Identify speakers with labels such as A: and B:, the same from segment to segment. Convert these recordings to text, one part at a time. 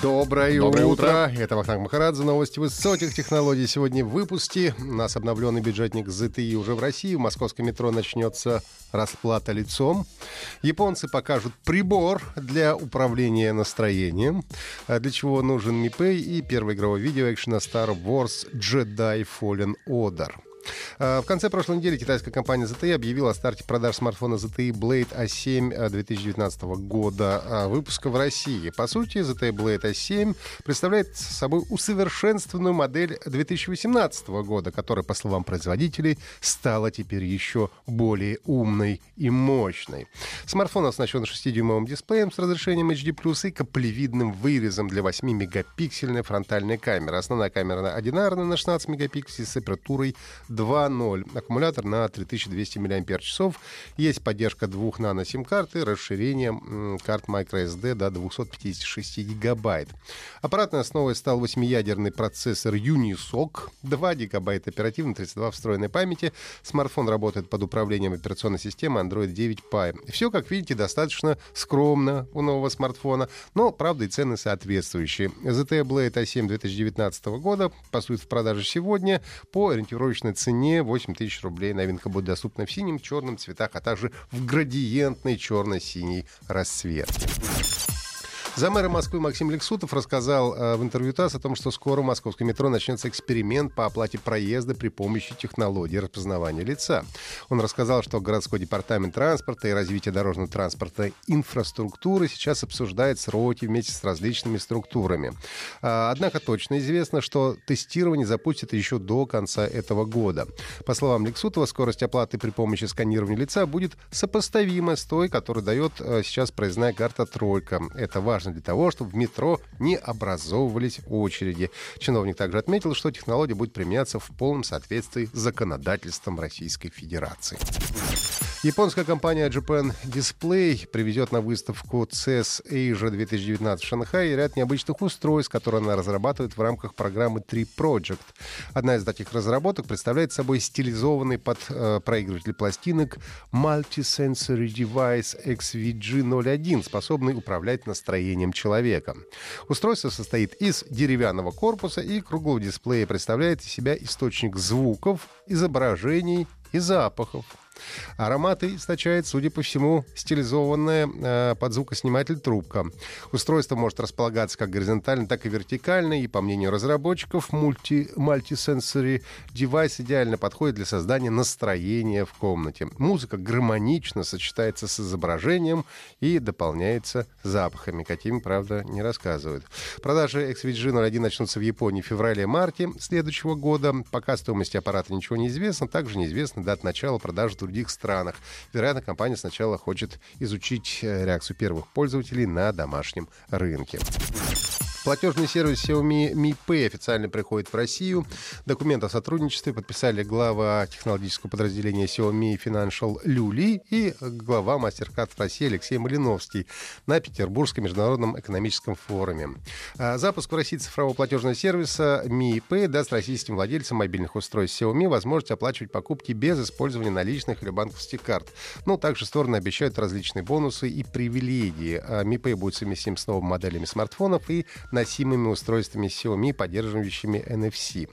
A: Доброе, Доброе утро. утро. Это Вахтанг Махарадзе. Новости высоких технологий. Сегодня в выпуске. У нас обновленный бюджетник ZTE уже в России. В московском метро начнется расплата лицом. Японцы покажут прибор для управления настроением, а для чего нужен Pay и первое игровое видео экшена Star Wars Jedi Fallen Order. А, в конце прошлой недели китайская компания ZTE объявила о старте продаж смартфона ZTE Blade A7 2019 года а, выпуска в России. По сути, ZTE Blade A7 представляет собой усовершенствованную модель 2018 года, которая, по словам производителей, стала теперь еще более умной и мощной. Смартфон оснащен 6-дюймовым дисплеем с разрешением HD+, и каплевидным вырезом для 8-мегапиксельной фронтальной камеры. Основная камера одинарная на 16 мегапикселей с апертурой 2.0. Аккумулятор на 3200 мАч. Есть поддержка двух нано сим-карт и расширение карт microSD до 256 гигабайт. Аппаратной основой стал 8-ядерный процессор Unisoc, 2 гигабайта оперативной, 32 встроенной памяти. Смартфон работает под управлением операционной системы Android 9 Pie. Все, как видите, достаточно скромно у нового смартфона, но, правда, и цены соответствующие. ZTE Blade A7 2019 года поступит в продаже сегодня по ориентировочной цене цене 8 тысяч рублей. Новинка будет доступна в синем, черном цветах, а также в градиентной черно-синий расцветке. Замэр Москвы Максим Лексутов рассказал э, в интервью ТАСС о том, что скоро в московском метро начнется эксперимент по оплате проезда при помощи технологии распознавания лица. Он рассказал, что городской департамент транспорта и развития дорожного транспорта инфраструктуры сейчас обсуждает сроки вместе с различными структурами. А, однако точно известно, что тестирование запустят еще до конца этого года. По словам Лексутова, скорость оплаты при помощи сканирования лица будет сопоставима с той, которую дает э, сейчас проездная карта «Тройка». Это важно важно для того, чтобы в метро не образовывались очереди. Чиновник также отметил, что технология будет применяться в полном соответствии с законодательством Российской Федерации. Японская компания Japan Display привезет на выставку CES Asia 2019 в Шанхае ряд необычных устройств, которые она разрабатывает в рамках программы 3 Project. Одна из таких разработок представляет собой стилизованный под э, проигрыватель пластинок Multisensory Device XVG01, способный управлять настроением человека. Устройство состоит из деревянного корпуса и круглого дисплея, представляет из себя источник звуков, изображений и запахов. Ароматы источает, судя по всему, стилизованная э, под звукосниматель трубка. Устройство может располагаться как горизонтально, так и вертикально, и, по мнению разработчиков, мульти, мультисенсори девайс идеально подходит для создания настроения в комнате. Музыка гармонично сочетается с изображением и дополняется запахами, какими, правда, не рассказывают. Продажи XVG 01 начнутся в Японии в феврале-марте следующего года. Пока стоимости аппарата ничего не известно, также неизвестна дата начала продажи других странах. Вероятно, компания сначала хочет изучить э, реакцию первых пользователей на домашнем рынке. Платежный сервис Xiaomi Mi Pay официально приходит в Россию. Документ о сотрудничестве подписали глава технологического подразделения Xiaomi Financial Люли и глава MasterCard в России Алексей Малиновский на Петербургском международном экономическом форуме. А, запуск в России цифрового платежного сервиса Mi Pay даст российским владельцам мобильных устройств Xiaomi возможность оплачивать покупки без использования наличных или банковских карт. Ну, также стороны обещают различные бонусы и привилегии. А, Mi Pay будет совместим с новыми моделями смартфонов и носимыми устройствами Xiaomi, поддерживающими NFC.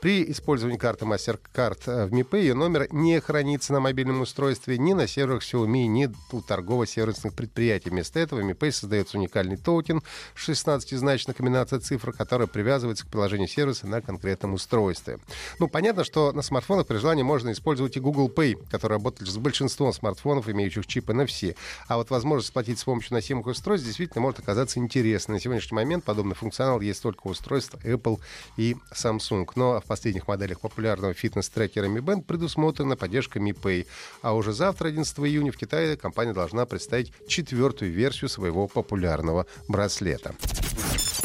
A: При использовании карты MasterCard в Pay ее номер не хранится на мобильном устройстве ни на серверах Xiaomi, ни у торгово-сервисных предприятий. Вместо этого Mi Pay создается уникальный токен 16-значная комбинация цифр, которая привязывается к приложению сервиса на конкретном устройстве. Ну, понятно, что на смартфонах при желании можно использовать и Google Pay, который работает с большинством смартфонов, имеющих чип NFC. А вот возможность платить с помощью носимых устройств действительно может оказаться интересной. На сегодняшний момент подобный подобный функционал есть только у устройств Apple и Samsung. Но в последних моделях популярного фитнес-трекера Mi Band предусмотрена поддержка Mi Pay. А уже завтра, 11 июня, в Китае компания должна представить четвертую версию своего популярного браслета.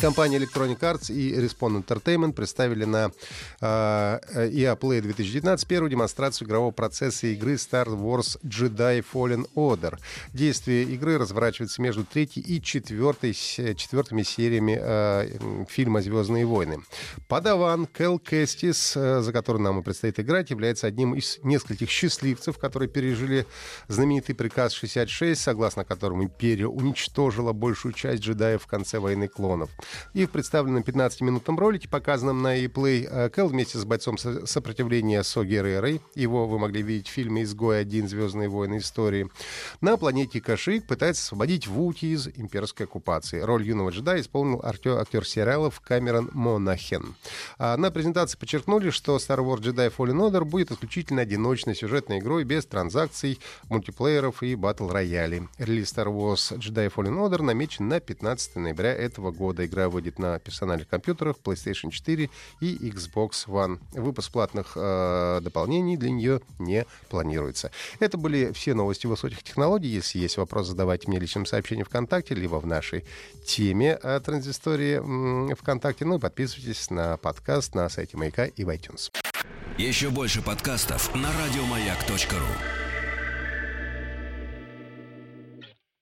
A: Компания Electronic Arts и Respawn Entertainment представили на э, EA Play 2019 первую демонстрацию игрового процесса игры Star Wars Jedi Fallen Order. Действие игры разворачивается между третьей и четвертой, четвертыми сериями э, фильма «Звездные войны». Подаван Кэл Кэстис, э, за который нам и предстоит играть, является одним из нескольких счастливцев, которые пережили знаменитый приказ 66, согласно которому империя уничтожила большую часть джедаев в конце войны клонов. И в представленном 15-минутном ролике, показанном на ePlay, э, Кэл вместе с бойцом сопротивления Со Геррерой, его вы могли видеть в фильме «Изгой-1. Звездные войны. Истории», на планете Кашик пытается освободить Вути из имперской оккупации. Роль юного джедая исполнил актер, актер сериалов Камерон Монахен. А на презентации подчеркнули, что Star Wars Jedi Fallen Order будет исключительно одиночной сюжетной игрой без транзакций, мультиплееров и батл роялей. Релиз Star Wars Jedi Fallen Order намечен на 15 ноября этого года. Игра выйдет на персональных компьютерах PlayStation 4 и Xbox One. Выпуск платных э, дополнений для нее не планируется. Это были все новости высоких технологий. Если есть вопрос, задавайте мне личным сообщением ВКонтакте, либо в нашей теме о транзистории ВКонтакте. Ну и подписывайтесь на подкаст на сайте Маяка и в iTunes.
B: Еще больше подкастов на радиомаяк.ру